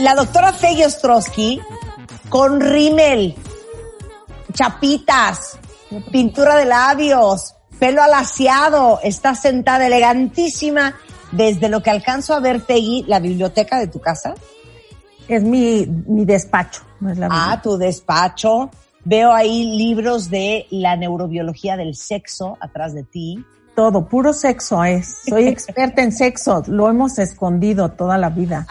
La doctora Feggy Ostrowski con rímel, chapitas, pintura de labios, pelo alaciado, está sentada elegantísima desde lo que alcanzo a ver, Feggy, la biblioteca de tu casa. Es mi, mi despacho, no es la Ah, biblioteca. tu despacho. Veo ahí libros de la neurobiología del sexo atrás de ti. Todo, puro sexo es. Soy experta en sexo, lo hemos escondido toda la vida.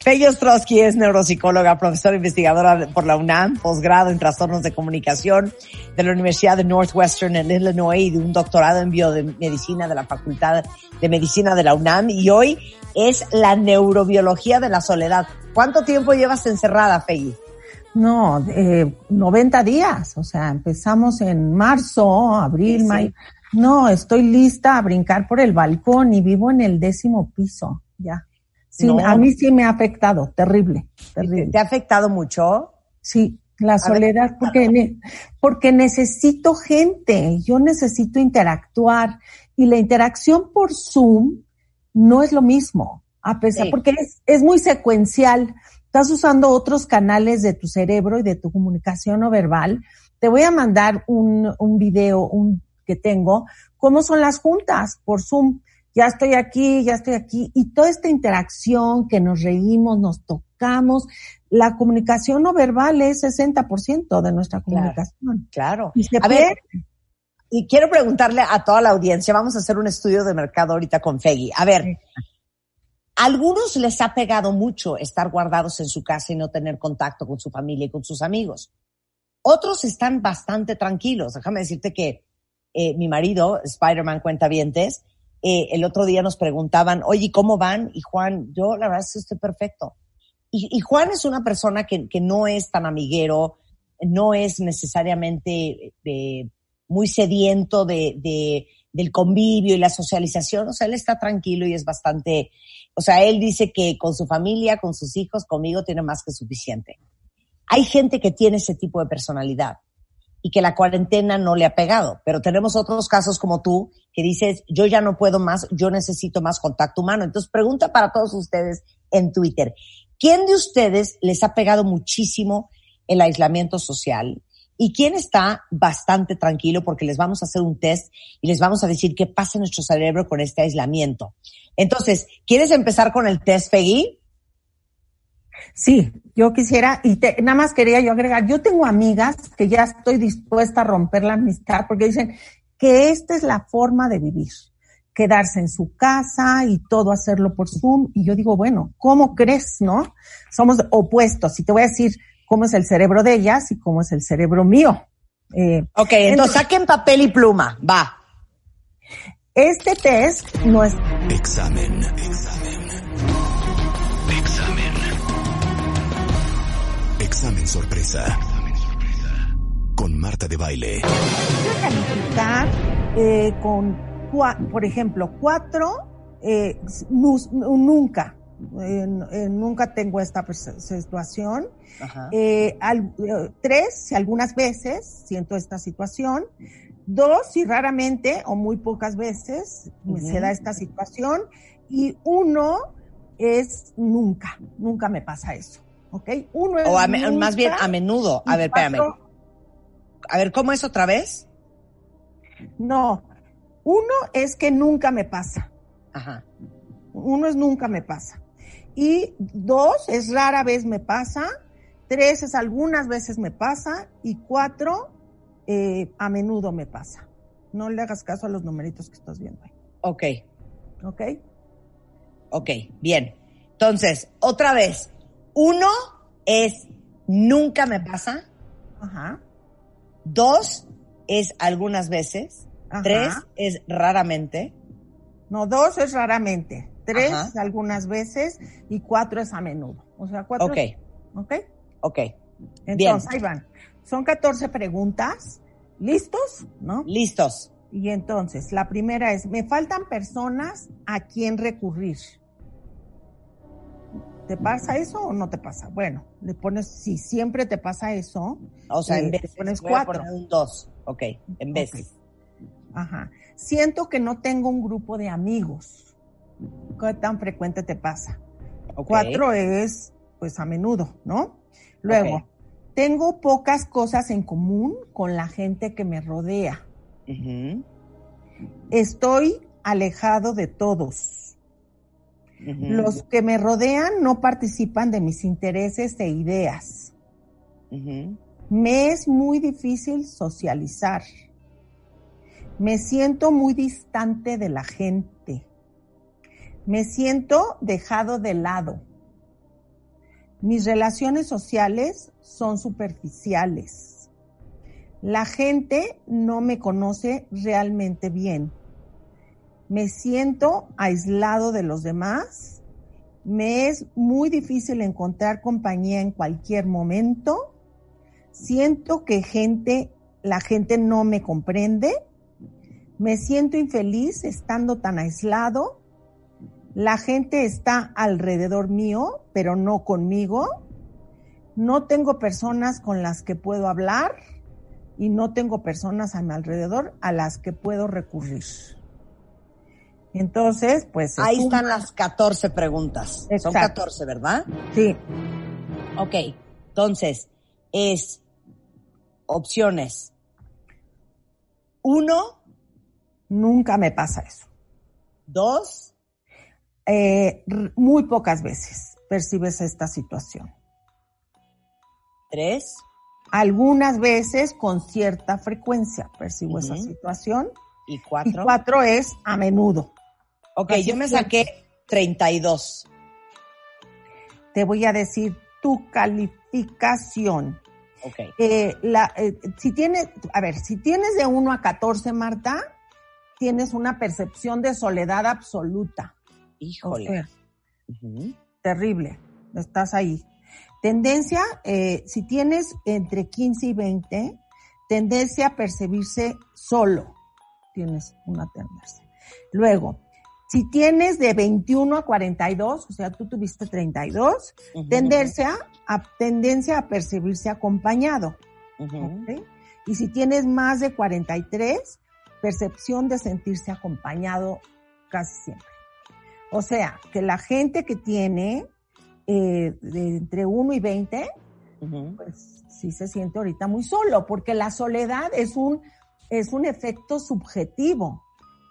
Feggy Ostrowski es neuropsicóloga, profesora investigadora por la UNAM, posgrado en trastornos de comunicación de la Universidad de Northwestern en Illinois y de un doctorado en biomedicina de la Facultad de Medicina de la UNAM y hoy es la neurobiología de la soledad. ¿Cuánto tiempo llevas encerrada, Feggy? No, eh, 90 días, o sea, empezamos en marzo, abril, Sí, sí. mayo. No, estoy lista a brincar por el balcón y vivo en el décimo piso, ya. Sí, No. a mí sí me ha afectado, terrible, ¿Te, terrible. te ha afectado mucho? Sí, la soledad, porque, porque necesito gente, yo necesito interactuar y la interacción por Zoom no es lo mismo, a pesar, Sí. porque es, es muy secuencial. Estás usando otros canales de tu cerebro y de tu comunicación no verbal. Te voy a mandar un, un video un, que tengo, cómo son las juntas por Zoom. Ya estoy aquí, ya estoy aquí. Y toda esta interacción que nos reímos, nos tocamos, la comunicación no verbal es 60% de nuestra comunicación. Claro. Y A ver, y quiero preguntarle a toda la audiencia, vamos a hacer un estudio de mercado ahorita con Feggy. A ver, a algunos les ha pegado mucho estar guardados en su casa y no tener contacto con su familia y con sus amigos. Otros están bastante tranquilos. Déjame decirte que eh, mi marido, Spider-Man Cuentavientes, eh, el otro día nos preguntaban, oye, ¿cómo van? Y Juan, yo la verdad es que estoy perfecto. Y, Juan es una persona que, que no es tan amiguero, no es necesariamente eh, muy sediento de, de, del convivio y la socialización. O sea, él está tranquilo y es bastante, o sea, él dice que con su familia, con sus hijos, conmigo tiene más que suficiente. Hay gente que tiene ese tipo de personalidad y que la cuarentena no le ha pegado, pero tenemos otros casos como tú que dices, yo ya no puedo más, yo necesito más contacto humano. Entonces, pregunta para todos ustedes en Twitter, ¿quién de ustedes les ha pegado muchísimo el aislamiento social? ¿Y quién está bastante tranquilo porque les vamos a hacer un test y les vamos a decir qué pasa en nuestro cerebro con este aislamiento? Entonces, ¿quieres empezar con el test, Peggy? Sí, yo quisiera, y te- nada más quería yo agregar, yo tengo amigas que ya estoy dispuesta a romper la amistad porque dicen que esta es la forma de vivir, quedarse en su casa y todo hacerlo por Zoom. Y yo digo, bueno, ¿cómo crees, no? Somos opuestos. Y te voy a decir cómo es el cerebro de ellas y cómo es el cerebro mío. Eh, Ok, entonces saquen papel y pluma, va. este test no es. Examen. Examen. Examen sorpresa. Con Marta de Baile. calificar eh, con, por ejemplo, cuatro, eh, nu- nunca, eh, eh, nunca tengo esta situación. Eh, al- eh, tres, si algunas veces siento esta situación. Dos, si raramente o muy pocas veces me Ujú. se da esta situación. Y uno es nunca, nunca me pasa eso. ¿Ok? Uno es O a más bien a menudo. A ver, espérame. A ver, ¿cómo es otra vez? No, uno es que nunca me pasa. Ajá. Uno es nunca me pasa. Y dos es rara vez me pasa. Tres es algunas veces me pasa. Y cuatro eh, a menudo me pasa. No le hagas caso a los numeritos que estás viendo ahí. Ok, ¿Ok? ok, bien. Entonces, otra vez. Uno es nunca me pasa. Ajá. Dos es algunas veces. Tres es raramente. No, dos es raramente. Tres algunas veces y cuatro es a menudo. O sea, cuatro. Ok. Ok. Ok. Entonces, ahí van. Son 14 preguntas. ¿Listos? ¿No? Listos. Y entonces, la primera es, me faltan personas a quien recurrir. ¿Te pasa eso o no te pasa? Bueno, le pones, si siempre te pasa eso, o sea, en eh, vez de pones cuatro. un dos, ok, en vez. Ajá. Siento que no tengo un grupo de amigos. ¿Qué tan frecuente te pasa? Cuatro es, pues, a menudo, ¿no? Luego, tengo pocas cosas en común con la gente que me rodea. Estoy alejado de todos. Los que me rodean no participan de mis intereses e ideas. Me es muy difícil socializar. Me siento muy distante de la gente. Me siento dejado de lado. Mis relaciones sociales son superficiales. La gente no me conoce realmente bien me siento aislado de los demás, me es muy difícil encontrar compañía en cualquier momento, siento que gente, la gente no me comprende, me siento infeliz estando tan aislado, la gente está alrededor mío, pero no conmigo, no tengo personas con las que puedo hablar y no tengo personas a mi alrededor a las que puedo recurrir. Entonces, pues... Ahí están las 14 preguntas. Son 14, ¿verdad? Sí. Ok, entonces, es opciones. Uno. Nunca me pasa eso. Dos. Eh, muy pocas veces percibes esta situación. Tres. Algunas veces con cierta frecuencia percibo esa situación. Y cuatro. Y cuatro es a menudo. Ok, yo me saqué 32. Te voy a decir tu calificación. Ok. Eh, la, eh, si tienes, a ver, si tienes de 1 a 14, Marta, tienes una percepción de soledad absoluta. Híjole. Terrible. Estás ahí. Tendencia, eh, si tienes entre 15 y 20, tendencia a percibirse solo. Tienes una tendencia. Luego, si tienes de 21 a 42, o sea, tú tuviste 32, tendencia, a, tendencia a percibirse acompañado. Y si tienes más de 43, percepción de sentirse acompañado casi siempre. O sea, que la gente que tiene eh, de entre 1 y 20, pues sí se siente ahorita muy solo, porque la soledad es un, es un efecto subjetivo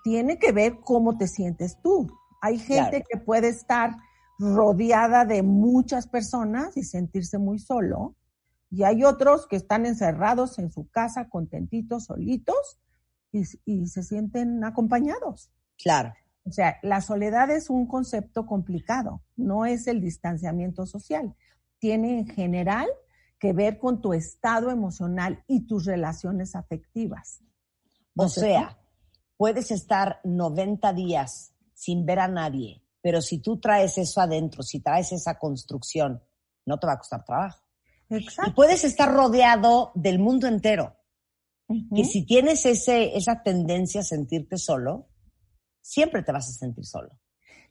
tiene que ver cómo te sientes tú. Hay gente que puede estar rodeada de muchas personas y sentirse muy solo, y hay otros que están encerrados en su casa, contentitos, solitos, y, y se sienten acompañados. Claro. O sea, la soledad es un concepto complicado, no es el distanciamiento social. Tiene en general que ver con tu estado emocional y tus relaciones afectivas. o sea, puedes estar 90 días sin ver a nadie, pero si tú traes eso adentro, si traes esa construcción, no te va a costar trabajo. Exacto. Y puedes estar rodeado del mundo entero. Que si tienes ese, esa tendencia a sentirte solo, siempre te vas a sentir solo.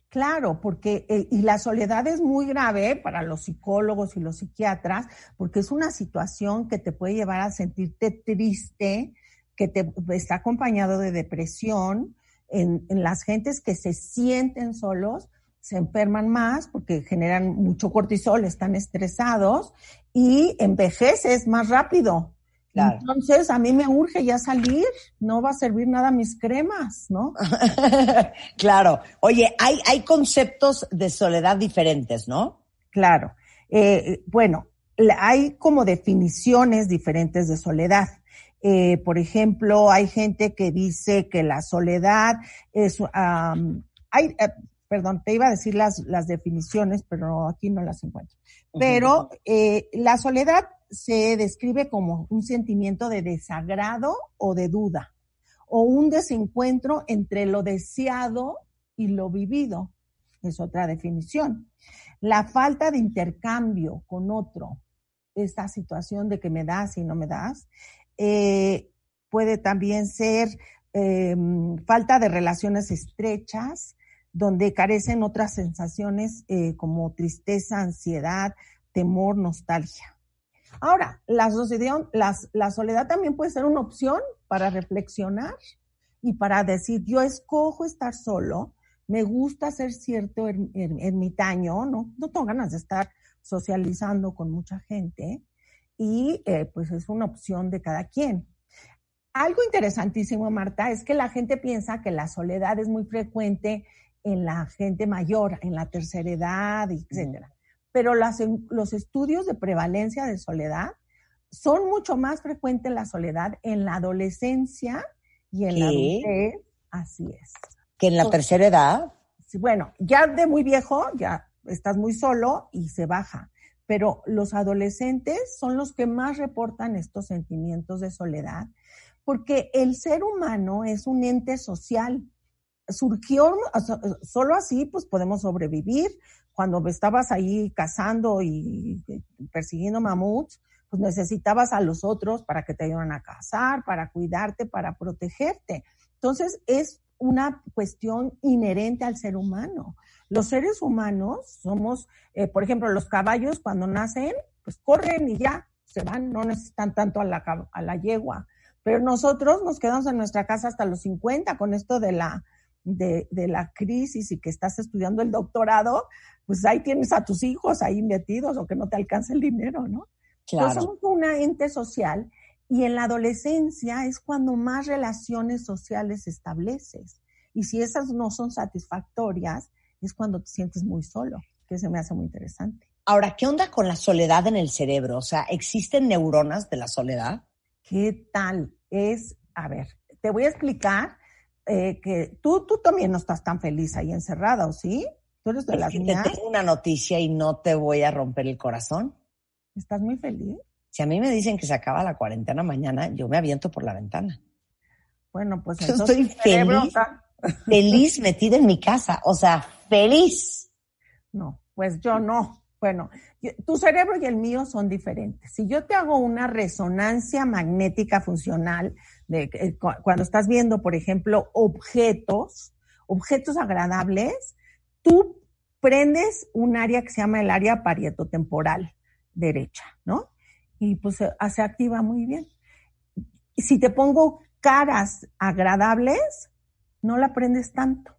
Claro, porque eh, y la soledad es muy grave para los psicólogos y los psiquiatras, porque es una situación que te puede llevar a sentirte triste, que te, está acompañado de depresión, en, las gentes que se sienten solos, se enferman más porque generan mucho cortisol, están estresados y envejeces más rápido. Entonces, a mí me urge ya salir, no va a servir nada mis cremas, ¿no? claro. Oye, hay, hay conceptos de soledad diferentes, ¿no? Claro. Eh, bueno, hay como definiciones diferentes de soledad. Eh, por ejemplo, hay gente que dice que la soledad es, hay, eh, perdón, te iba a decir las, las definiciones, pero aquí no las encuentro. Pero eh, la soledad se describe como un sentimiento de desagrado o de duda. o un desencuentro entre lo deseado y lo vivido. Es otra definición. La falta de intercambio con otro, esta situación de que me das y no me das, eh, puede también ser em, falta de relaciones estrechas, donde carecen otras sensaciones eh, como tristeza, ansiedad, temor, nostalgia. Ahora, la, la soledad también puede ser una opción para reflexionar y para decir, yo escojo estar solo, me gusta ser cierto ermitaño, no, no tengo ganas de estar socializando con mucha gente y eh, pues es una opción de cada quien. Algo interesantísimo, Marta, es que la gente piensa que la soledad es muy frecuente en la gente mayor, en la tercera edad, etcétera. Pero las, los estudios de prevalencia de soledad son mucho más frecuentes la soledad en la adolescencia y en la adultez. Así es. ¿Que en la tercera edad? Bueno, ya de muy viejo, ya estás muy solo y se baja. Pero los adolescentes son los que más reportan estos sentimientos de soledad, porque el ser humano es un ente social surgió, solo así pues podemos sobrevivir. Cuando estabas ahí cazando y persiguiendo mamuts, pues necesitabas a los otros para que te ayudaran a cazar, para cuidarte, para protegerte. Entonces es una cuestión inherente al ser humano. Los seres humanos somos, eh, por ejemplo, los caballos cuando nacen, pues corren y ya, se van, no necesitan tanto a la, a la yegua. Pero nosotros nos quedamos en nuestra casa hasta los 50 con esto de la, de, de, la crisis y que estás estudiando el doctorado, pues ahí tienes a tus hijos ahí metidos o que no te alcanza el dinero, ¿no? Claro. Entonces somos una ente social y en la adolescencia es cuando más relaciones sociales estableces. Y si esas no son satisfactorias, es cuando te sientes muy solo, que se me hace muy interesante. Ahora, ¿qué onda con la soledad en el cerebro? O sea, ¿existen neuronas de la soledad? ¿Qué tal? Es, a ver, te voy a explicar eh, que tú, tú también no estás tan feliz ahí encerrada, ¿o sí? Tú eres de las Te tengo una noticia y no te voy a romper el corazón. ¿Estás muy feliz? Si a mí me dicen que se acaba la cuarentena mañana, yo me aviento por la ventana. Bueno, pues yo estoy feliz, feliz metida en mi casa, o sea, feliz. No, pues yo no. Bueno, tu cerebro y el mío son diferentes. Si yo te hago una resonancia magnética funcional, de, eh, cuando estás viendo, por ejemplo, objetos, objetos agradables, tú prendes un área que se llama el área parietotemporal derecha, ¿no? Y pues se, se activa muy bien. Si te pongo caras agradables, no la prendes tanto.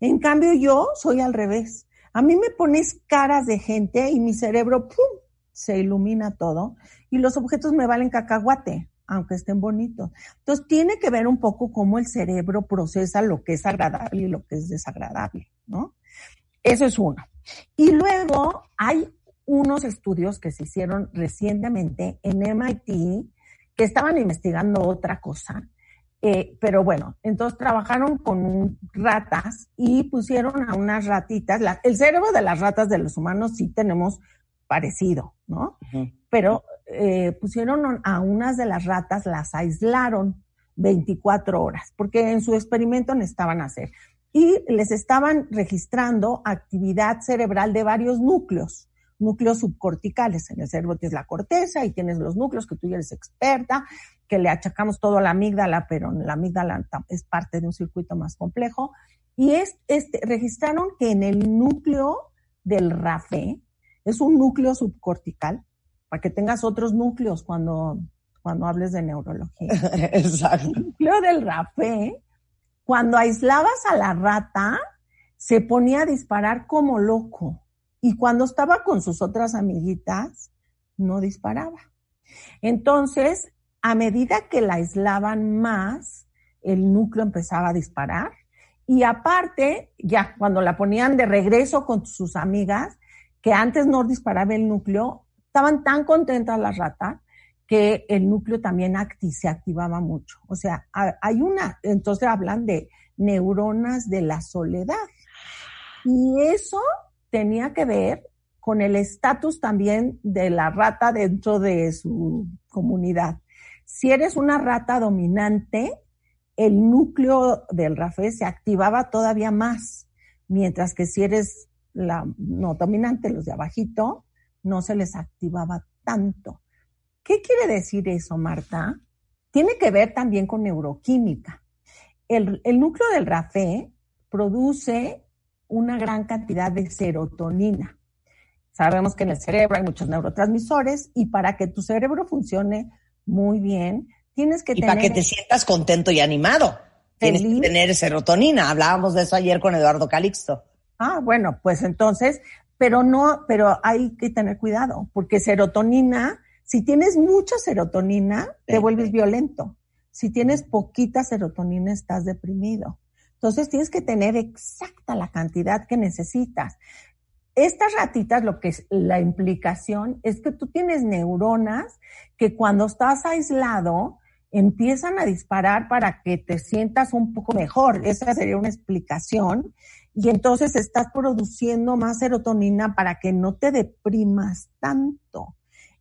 En cambio, yo soy al revés. A mí me pones caras de gente y mi cerebro ¡pum! se ilumina todo y los objetos me valen cacahuate, aunque estén bonitos. Entonces tiene que ver un poco cómo el cerebro procesa lo que es agradable y lo que es desagradable, ¿no? Eso es uno. Y luego hay unos estudios que se hicieron recientemente en MIT que estaban investigando otra cosa eh, pero bueno, entonces trabajaron con ratas y pusieron a unas ratitas. el cerebro de las ratas de los humanos sí tenemos parecido, ¿no? Pero eh, pusieron a unas de las ratas, las aislaron 24 horas, porque en su experimento necesitaban hacer. Y les estaban registrando actividad cerebral de varios núcleos núcleos subcorticales. En el cerebro tienes la corteza y tienes los núcleos que tú ya eres experta, que le achacamos todo a la amígdala, pero la amígdala es parte de un circuito más complejo. Y es, este, registraron que en el núcleo del RAFE, es un núcleo subcortical, para que tengas otros núcleos cuando, cuando hables de neurología. Exacto. El núcleo del RAFE, cuando aislabas a la rata, se ponía a disparar como loco. Y cuando estaba con sus otras amiguitas, no disparaba. Entonces, a medida que la aislaban más, el núcleo empezaba a disparar. Y aparte, ya cuando la ponían de regreso con sus amigas, que antes no disparaba el núcleo, estaban tan contentas las ratas que el núcleo también se activaba mucho. O sea, hay una, entonces hablan de neuronas de la soledad. Y eso tenía que ver con el estatus también de la rata dentro de su comunidad. Si eres una rata dominante, el núcleo del RAFE se activaba todavía más, mientras que si eres la no dominante, los de abajito, no se les activaba tanto. ¿Qué quiere decir eso, Marta? Tiene que ver también con neuroquímica. El, el núcleo del RAFE produce una gran cantidad de serotonina. Sabemos que en el cerebro hay muchos neurotransmisores y para que tu cerebro funcione muy bien, tienes que y tener... para que te sientas contento y animado. Tienes que tener serotonina. Hablábamos de eso ayer con Eduardo Calixto. Ah, bueno, pues entonces, pero no, pero hay que tener cuidado, porque serotonina, si tienes mucha serotonina, te Sí. vuelves violento. Si tienes poquita serotonina, estás deprimido. Entonces tienes que tener exacta la cantidad que necesitas. Estas ratitas, lo que es la implicación es que tú tienes neuronas que cuando estás aislado empiezan a disparar para que te sientas un poco mejor. Esa sería una explicación. Y entonces estás produciendo más serotonina para que no te deprimas tanto.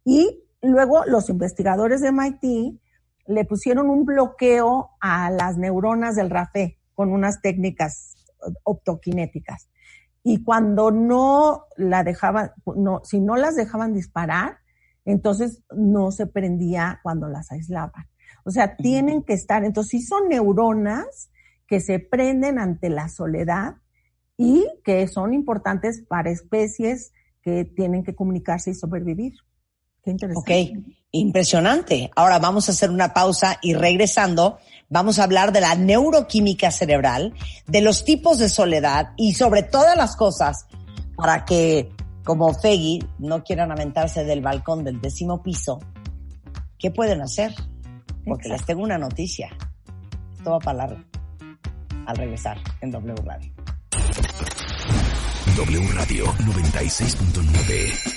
Y luego los investigadores de MIT le pusieron un bloqueo a las neuronas del RAFE con unas técnicas optoquinéticas. Y cuando no la dejaban, no, si no las dejaban disparar, entonces no se prendía cuando las aislaban. O sea, tienen que estar, entonces sí son neuronas que se prenden ante la soledad y que son importantes para especies que tienen que comunicarse y sobrevivir. Qué interesante. Ok, impresionante. Ahora vamos a hacer una pausa y regresando vamos a hablar de la neuroquímica cerebral, de los tipos de soledad y sobre todas las cosas para que, como Feggy, no quieran aventarse del balcón del décimo piso. ¿Qué pueden hacer? Porque les tengo una noticia. Esto va para largo. Al regresar en W Radio. W Radio 96.9.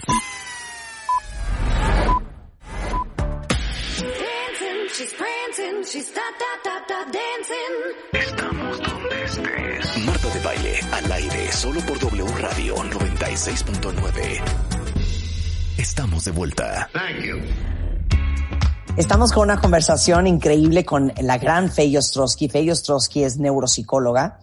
Estamos donde estés. Marta de baile al aire solo por W Radio 96.9. Estamos de vuelta. Estamos con una conversación increíble con la gran Fey Ostrowski. Fey Ostrowski es neuropsicóloga,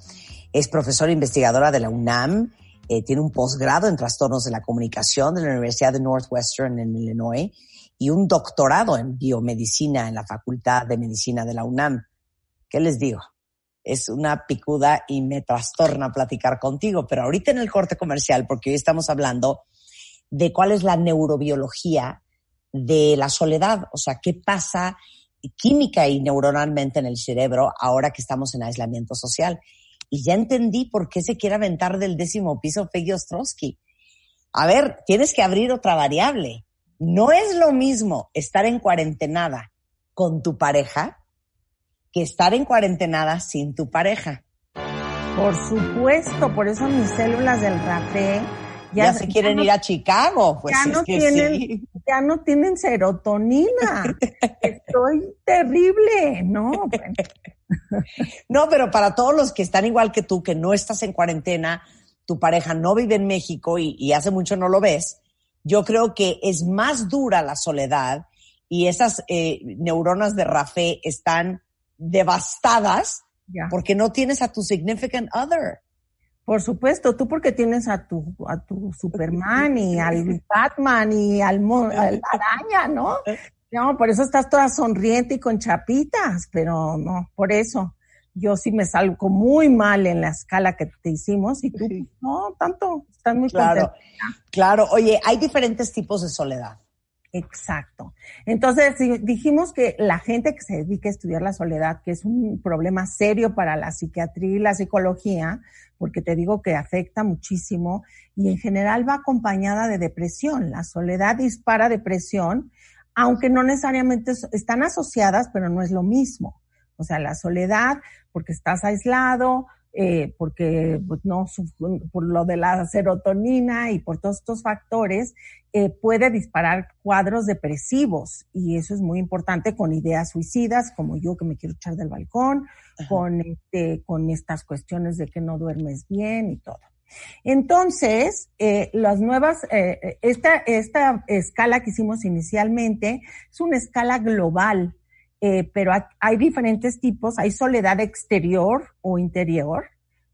es profesora investigadora de la UNAM, eh, tiene un posgrado en trastornos de la comunicación de la Universidad de Northwestern en Illinois y un doctorado en biomedicina en la Facultad de Medicina de la UNAM. ¿Qué les digo? Es una picuda y me trastorna platicar contigo, pero ahorita en el corte comercial, porque hoy estamos hablando de cuál es la neurobiología de la soledad, o sea, qué pasa química y neuronalmente en el cerebro ahora que estamos en aislamiento social. Y ya entendí por qué se quiere aventar del décimo piso Peggy Ostrowski. A ver, tienes que abrir otra variable. No es lo mismo estar en cuarentenada con tu pareja que estar en cuarentenada sin tu pareja. Por supuesto, por eso mis células del RAFE Ya, se quieren no- ir a Chicago. Pues ya es no que tienen, sí. ya no tienen serotonina. Estoy terrible, ¿no? No, pero para todos los que están igual que tú, que no estás en cuarentena, tu pareja no vive en México y, y hace mucho no lo ves, yo creo que es más dura la soledad y esas eh, neuronas de Rafé están devastadas porque no tienes a tu significant other. Por supuesto, tú porque tienes a tu, a tu Superman y al Batman y al, al araña, ¿no? No, por eso estás toda sonriente y con chapitas, pero no, por eso. Yo sí me salgo muy mal en la escala que te hicimos y tú no tanto, estás muy Claro, contenta. claro. Oye, hay diferentes tipos de soledad. Exacto. Entonces di- dijimos que la gente que se dedica a estudiar la soledad, que es un problema serio para la psiquiatría y la psicología, porque te digo que afecta muchísimo y en general va acompañada de depresión. La soledad dispara depresión, aunque no necesariamente es- están asociadas, pero no es lo mismo. O sea, la soledad, porque estás aislado, eh, porque pues, no por lo de la serotonina y por todos estos factores eh, puede disparar cuadros depresivos y eso es muy importante con ideas suicidas como yo que me quiero echar del balcón con este con estas cuestiones de que no duermes bien y todo. Entonces eh, las nuevas eh, esta esta escala que hicimos inicialmente es una escala global eh, pero hay, hay diferentes tipos. Hay soledad exterior o interior.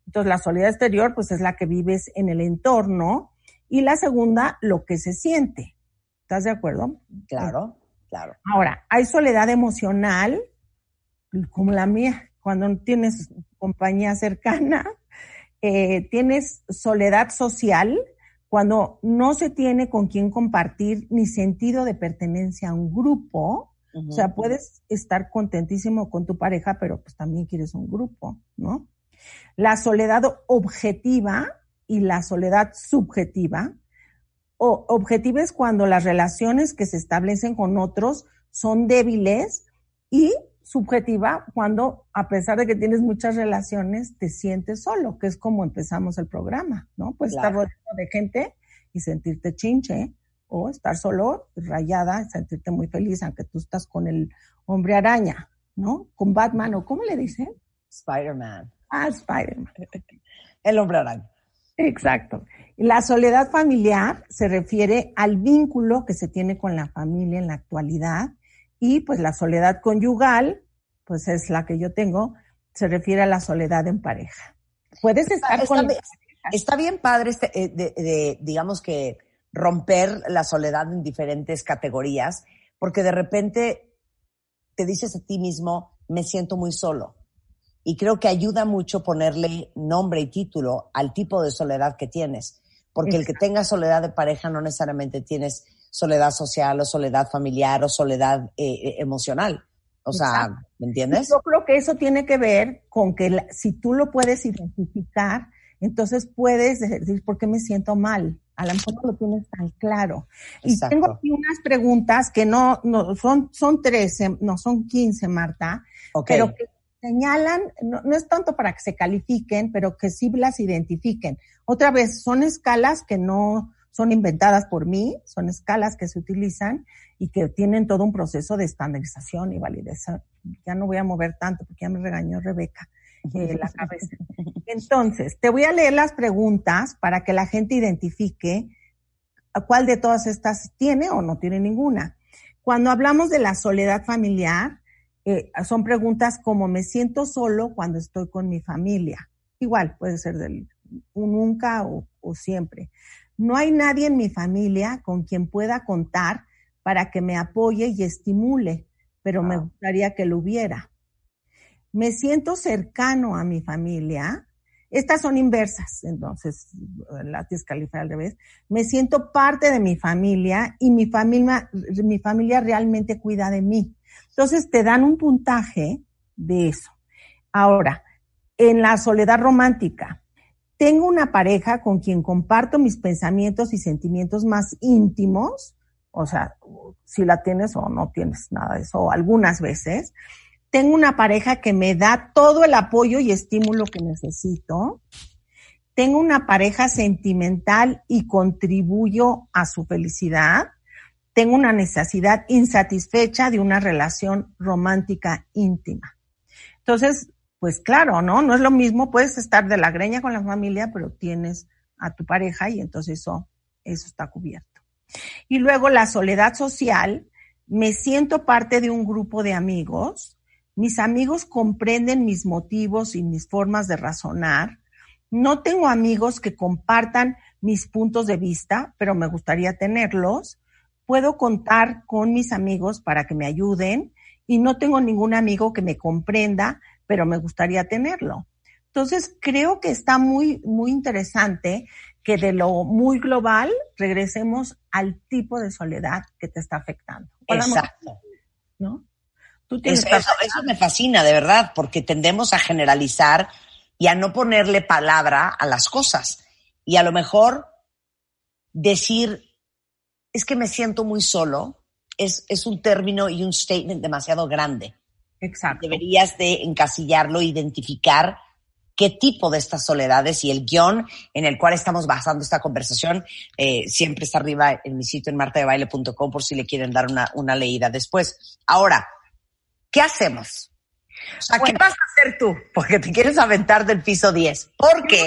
Entonces, la soledad exterior, pues es la que vives en el entorno. Y la segunda, lo que se siente. ¿Estás de acuerdo? Claro, claro. Ahora, hay soledad emocional, como la mía, cuando no tienes compañía cercana. Eh, tienes soledad social, cuando no se tiene con quién compartir ni sentido de pertenencia a un grupo. O sea, puedes estar contentísimo con tu pareja, pero pues también quieres un grupo, ¿no? La soledad objetiva y la soledad subjetiva. O, objetiva es cuando las relaciones que se establecen con otros son débiles y subjetiva cuando, a pesar de que tienes muchas relaciones, te sientes solo, que es como empezamos el programa, ¿no? Pues estar rodeado de gente y sentirte chinche, o estar solo, rayada, y sentirte muy feliz, aunque tú estás con el hombre araña, ¿no? Con Batman, o ¿cómo le dicen? Spider-Man. Ah, Spider-Man. El hombre araña. Exacto. La soledad familiar se refiere al vínculo que se tiene con la familia en la actualidad y pues la soledad conyugal, pues es la que yo tengo, se refiere a la soledad en pareja. Puedes estar Está con... está bien padre, este, eh, de, de, digamos que romper la soledad en diferentes categorías, porque de repente te dices a ti mismo, me siento muy solo. Y creo que ayuda mucho ponerle nombre y título al tipo de soledad que tienes, porque el que tenga soledad de pareja no necesariamente tienes soledad social o soledad familiar o soledad eh, eh, emocional. O sea, Exacto. ¿me entiendes? Yo creo que eso tiene que ver con que la- si tú lo puedes identificar, entonces puedes decir, ¿por qué me siento mal? A lo mejor no lo tienes tan claro. Y tengo aquí unas preguntas que no, no son, son 13, no son 15, Marta, Ok. pero que señalan, no, no es tanto para que se califiquen, pero que sí las identifiquen. Otra vez, son escalas que no son inventadas por mí, son escalas que se utilizan y que tienen todo un proceso de estandarización y validación. Ya no voy a mover tanto porque ya me regañó Rebeca eh, la cabeza. Entonces, te voy a leer las preguntas para que la gente identifique cuál de todas estas tiene o no tiene ninguna. Cuando hablamos de la soledad familiar, eh, son preguntas como me siento solo cuando estoy con mi familia. Igual, puede ser del un nunca o, o siempre. No hay nadie en mi familia con quien pueda contar para que me apoye y estimule, pero me gustaría que lo hubiera. Me siento cercano a mi familia. Estas son inversas, entonces la calificar al revés. Me siento parte de mi familia y mi familia, mi familia realmente cuida de mí. Entonces te dan un puntaje de eso. Ahora, en la soledad romántica, tengo una pareja con quien comparto mis pensamientos y sentimientos más íntimos, o sea, si la tienes o no tienes nada de eso, algunas veces. Tengo una pareja que me da todo el apoyo y estímulo que necesito. Tengo una pareja sentimental y contribuyo a su felicidad. Tengo una necesidad insatisfecha de una relación romántica íntima. Entonces, pues claro, ¿no? No es lo mismo, puedes estar de la greña con la familia, pero tienes a tu pareja y entonces eso, eso está cubierto. Y luego la soledad social, me siento parte de un grupo de amigos, mis amigos comprenden mis motivos y mis formas de razonar, no tengo amigos que compartan mis puntos de vista, pero me gustaría tenerlos, puedo contar con mis amigos para que me ayuden y no tengo ningún amigo que me comprenda, pero me gustaría tenerlo. Entonces, creo que está muy, muy interesante que de lo muy global regresemos al tipo de soledad que te está afectando. Exacto. ¿no? Tú tienes Eso, eso, eso me fascina, de verdad, porque tendemos a generalizar y a no ponerle palabra a las cosas. Y a lo mejor decir, es que me siento muy solo, es, es un término y un statement demasiado grande. Exacto. Deberías de encasillarlo, identificar qué tipo de estas soledades y el guion en el cual estamos basando esta conversación eh, siempre está arriba en mi sitio en martadebaile.com por si le quieren dar una, una leída después. Ahora, ¿qué hacemos? O sea, ¿qué vas a hacer tú? Porque te quieres aventar del piso 10. Porque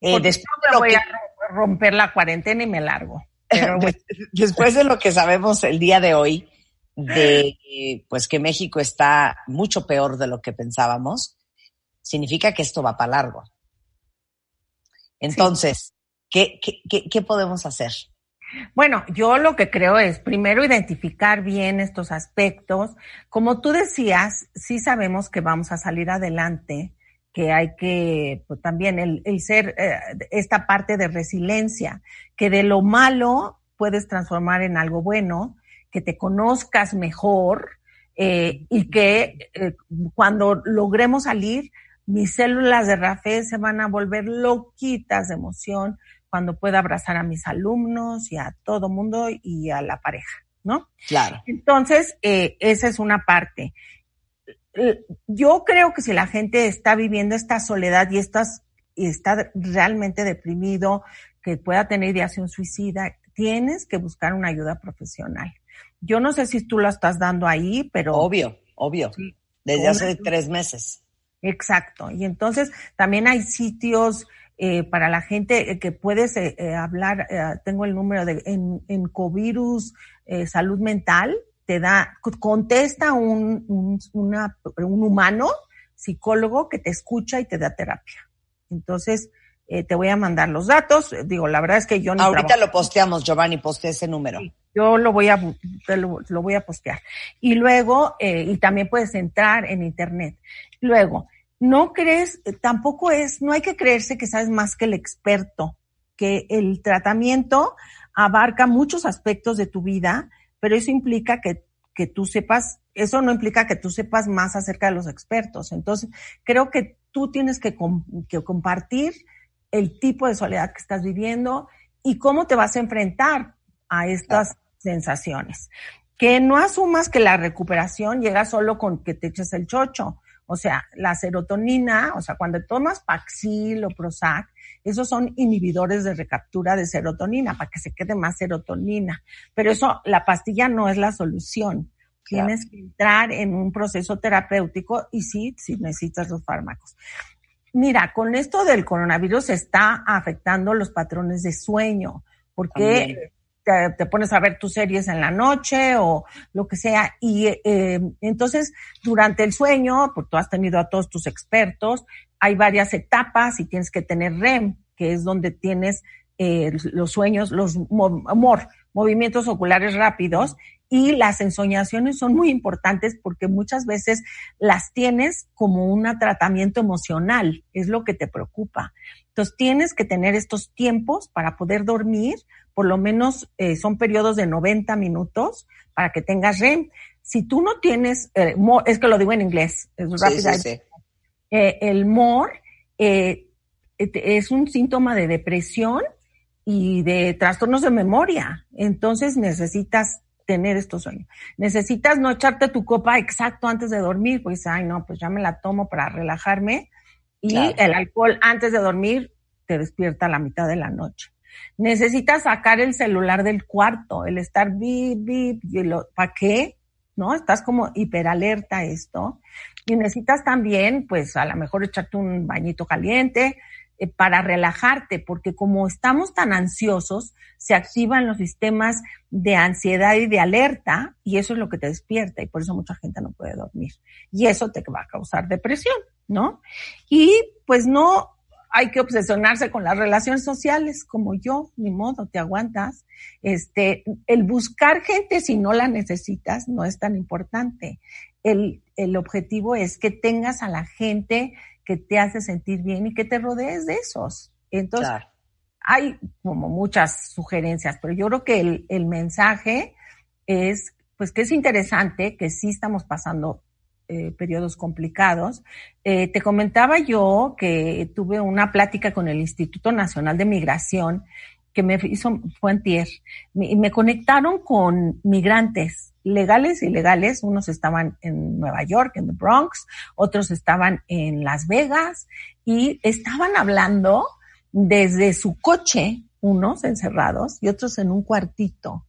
eh, Porque después, de lo voy que- a romper la cuarentena y me largo. Pero bueno, después de lo que sabemos el día de hoy, de pues que México está mucho peor de lo que pensábamos, significa que esto va para largo. Entonces, ¿qué, qué, qué, qué podemos hacer? Bueno, yo lo que creo es primero identificar bien estos aspectos. Como tú decías, sí sabemos que vamos a salir adelante, que hay que, pues también el, el ser eh, esta parte de resiliencia, que de lo malo puedes transformar en algo bueno, que te conozcas mejor eh, y que eh, cuando logremos salir, mis células de Rafael se van a volver loquitas de emoción cuando pueda abrazar a mis alumnos y a todo mundo y a la pareja, ¿no? Claro. Entonces, eh, esa es una parte. Yo creo que si la gente está viviendo esta soledad y, estás, y está realmente deprimido, que pueda tener ideación suicida, tienes que buscar una ayuda profesional. Yo no sé si tú lo estás dando ahí, pero... Obvio, obvio. Sí. Desde hace tres meses. Exacto. Y entonces también hay sitios eh, para la gente eh, que puedes eh, eh, hablar, eh, tengo el número de en, en Covirus Salud Mental, te da, co- contesta un, un, una- un humano, psicólogo, que te escucha y te da terapia. Entonces, eh, te voy a mandar los datos. Digo, la verdad es que yo no Ahorita lo posteamos, Giovanni, postea ese número. yo lo voy a te lo, lo voy a postear. Y luego, eh, y también puedes entrar en internet. Luego, no crees, tampoco es, no hay que creerse que sabes más que el experto, que el tratamiento abarca muchos aspectos de tu vida, pero eso implica que, que tú sepas, eso no implica que tú sepas más acerca de los expertos. Entonces, creo que tú tienes que, com- que compartir el tipo de soledad que estás viviendo y cómo te vas a enfrentar a estas sensaciones. Que no asumas que la recuperación llega solo con que te eches el chocho. O sea, la serotonina, o sea, cuando tomas Paxil o Prozac, esos son inhibidores de recaptura de serotonina para que se quede más serotonina. Pero eso, la pastilla no es la solución. Claro. Tienes que entrar en un proceso terapéutico y sí, sí necesitas los fármacos. Mira, con esto del coronavirus está afectando los patrones de sueño, También. Te, pones a ver tus series en la noche o lo que sea. Y eh, entonces, durante el sueño, pues tú has tenido a todos tus expertos, hay varias etapas y tienes que tener REM, que es donde tienes eh, los sueños, los mo- amor, movimientos oculares rápidos y las ensoñaciones son muy importantes porque muchas veces las tienes como un tratamiento emocional, es lo que te preocupa. Entonces tienes que tener estos tiempos para poder dormir, por lo menos eh, son periodos de 90 minutos para que tengas REM. Si tú no tienes, eh, es que lo digo en inglés, es Sí, rápido, sí, sí. eh, el MOR eh, et- es un síntoma de depresión y de trastornos de memoria. Entonces necesitas tener estos sueños. Necesitas no echarte tu copa exacto antes de dormir, pues, ay, no, pues ya me la tomo para relajarme. Y Claro. el alcohol antes de dormir te despierta a la mitad de la noche. Necesitas sacar el celular del cuarto, el estar bip, bip, ¿para qué? ¿No? Estás como hiperalerta a esto. Y necesitas también, pues, a lo mejor echarte un bañito caliente eh, para relajarte, porque como estamos tan ansiosos, se activan los sistemas de ansiedad y de alerta, y eso es lo que te despierta, y por eso mucha gente no puede dormir. Y eso te va a causar depresión, ¿no? Y pues no hay que obsesionarse con las relaciones sociales, como yo, ni modo, te aguantas. Este, el buscar gente si no la necesitas no es tan importante. El, el objetivo es que tengas a la gente que te hace sentir bien y que te rodees de esos. Entonces, Claro. hay como muchas sugerencias, pero yo creo que el, el mensaje es, pues que es interesante, que sí estamos pasando eh, periodos complicados. Eh, te comentaba yo que tuve una plática con el Instituto Nacional de Migración que me hizo, fue antier, me, me conectaron con migrantes legales y ilegales. Unos estaban en Nueva York, en the Bronx, otros estaban en Las Vegas y estaban hablando desde su coche, unos encerrados y otros en un cuartito.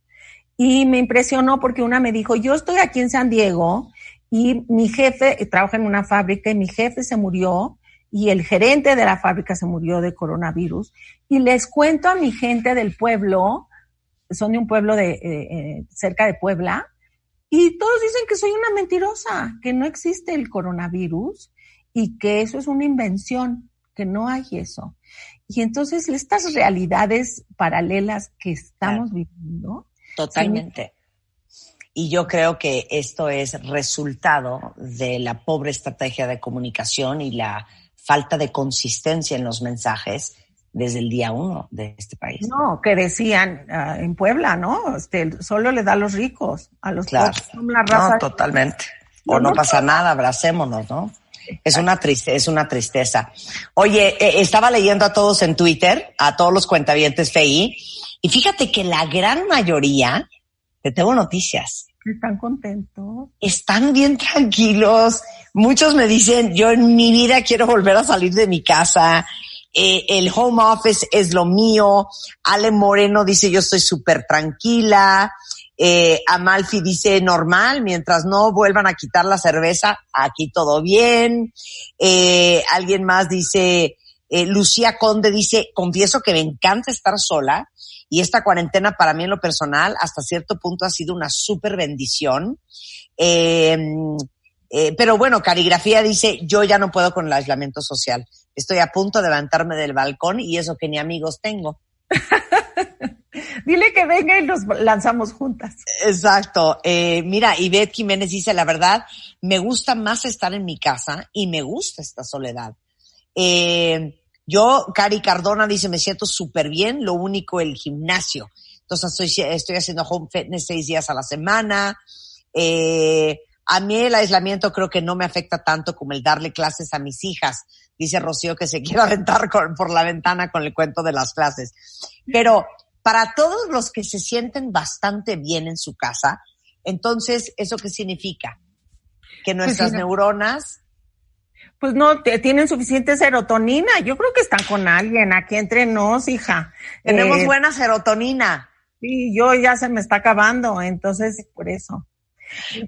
Y me impresionó porque una me dijo, yo estoy aquí en San Diego y mi jefe trabaja en una fábrica y mi jefe se murió y el gerente de la fábrica se murió de coronavirus. Y les cuento a mi gente del pueblo, son de un pueblo de eh, eh, cerca de Puebla, y todos dicen que soy una mentirosa, que no existe el coronavirus y que eso es una invención, que no hay eso. Y entonces estas realidades paralelas que estamos viviendo. Totalmente. Y yo creo que esto es resultado de la pobre estrategia de comunicación y la falta de consistencia en los mensajes desde el día uno de este país. No, que decían ah, en Puebla, ¿no? Este, solo le da a los ricos, a los Claro. pobres son la raza. No, totalmente. O no pasa nada, abracémonos, ¿no? Es una triste, es una tristeza. Oye, eh, estaba leyendo a todos en Twitter, a todos los cuentavientes FI, y fíjate que la gran mayoría, te tengo noticias, Están contentos. están bien tranquilos. Muchos me dicen, yo en mi vida quiero volver a salir de mi casa. Eh, el home office es lo mío. Ale Moreno dice, yo estoy súper tranquila. Eh, Amalfi dice, normal, mientras no vuelvan a quitar la cerveza, aquí todo bien. Eh, alguien más dice, Lucía Conde dice, confieso que me encanta estar sola y esta cuarentena para mí en lo personal hasta cierto punto ha sido una súper bendición. Eh, eh, pero bueno, Caligrafía dice, yo ya no puedo con el aislamiento social. Estoy a punto de levantarme del balcón y eso que ni amigos tengo. Dile que venga y nos lanzamos juntas. Exacto. Eh, mira, Ivette Jiménez dice, la verdad, me gusta más estar en mi casa y me gusta esta soledad. Eh, yo, Cari Cardona dice, me siento súper bien, lo único el gimnasio. Entonces estoy, estoy haciendo home fitness seis días a la semana. Eh, a mí el aislamiento creo que no me afecta tanto como el darle clases a mis hijas. Dice Rocío que se quiere aventar con- por la ventana con el cuento de las clases. Pero para todos los que se sienten bastante bien en su casa, entonces, ¿eso qué significa? Que nuestras sí, no. neuronas Pues no, te- tienen suficiente serotonina. Yo creo que están con alguien aquí entre nos, hija. tenemos Eh, buena serotonina. Sí, yo ya se me está acabando, entonces por eso.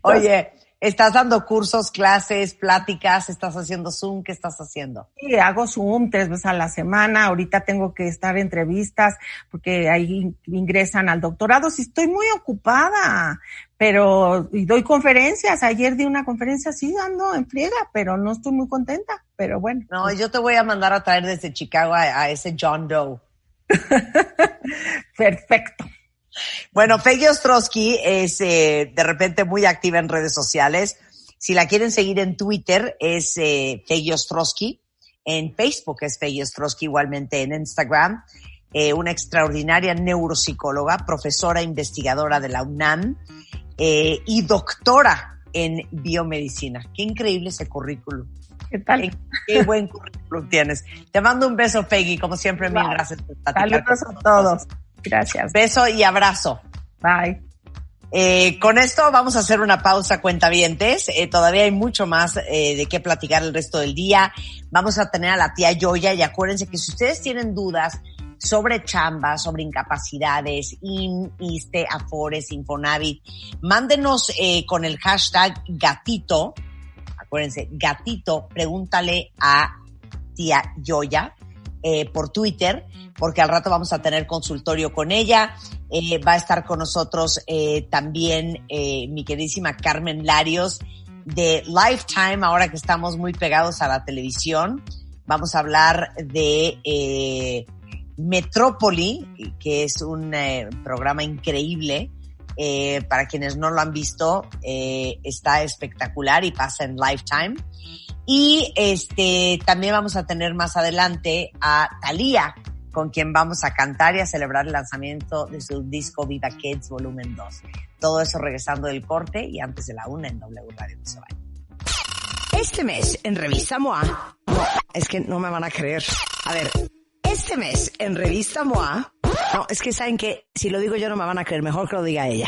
Oye, estás dando cursos, clases, pláticas, estás haciendo Zoom, ¿qué estás haciendo? Sí, hago Zoom tres veces a la semana. Ahorita tengo que estar en entrevistas porque ahí ingresan al doctorado. Sí, estoy muy ocupada, pero y doy conferencias. Ayer di una conferencia, sí, ando en friega, pero no estoy muy contenta. Pero bueno, No, yo te voy a mandar a traer desde Chicago a, a ese John Doe. perfecto. Bueno, Peggy Ostrowski es eh, de repente muy activa en redes sociales. Si la quieren seguir en Twitter es eh, Peggy Ostrowski. En Facebook es Peggy Ostrowski, igualmente en Instagram. Eh, una extraordinaria neuropsicóloga, profesora investigadora de la UNAM eh, y doctora en biomedicina. Qué increíble ese currículum. ¿Qué tal? Qué, buen currículum tienes. Te mando un beso, Peggy. Como siempre, mil gracias por Saludos a todos. Gracias. Beso y abrazo. Bye. Eh, con esto vamos a hacer una pausa, cuentavientes. Eh, todavía hay mucho más eh, de qué platicar el resto del día. Vamos a tener a la tía Yoya y acuérdense que si ustedes tienen dudas sobre chamba, sobre incapacidades, IN, ISTE, AFORES, Infonavit, mándenos eh, con el hashtag gatito. Acuérdense, gatito, pregúntale a tía Yoya eh, por Twitter, porque al rato vamos a tener consultorio con ella. Eh, va a estar con nosotros eh, también eh, mi queridísima Carmen Larios de Lifetime, ahora que estamos muy pegados a la televisión. Vamos a hablar de eh, Metrópoli, que es un eh, programa increíble. Eh, para quienes no lo han visto, eh, está espectacular y pasa en Lifetime. Y este también vamos a tener más adelante a Thalía, con quien vamos a cantar y a celebrar el lanzamiento de su disco Viva Kids Volumen 2. Todo eso regresando del corte y antes de la una en W Radio No. Este mes en Revista MOA, es que no me van a creer. A ver, este mes en Revista MOA, no, es que saben que si lo digo yo no me van a creer, mejor que lo diga ella.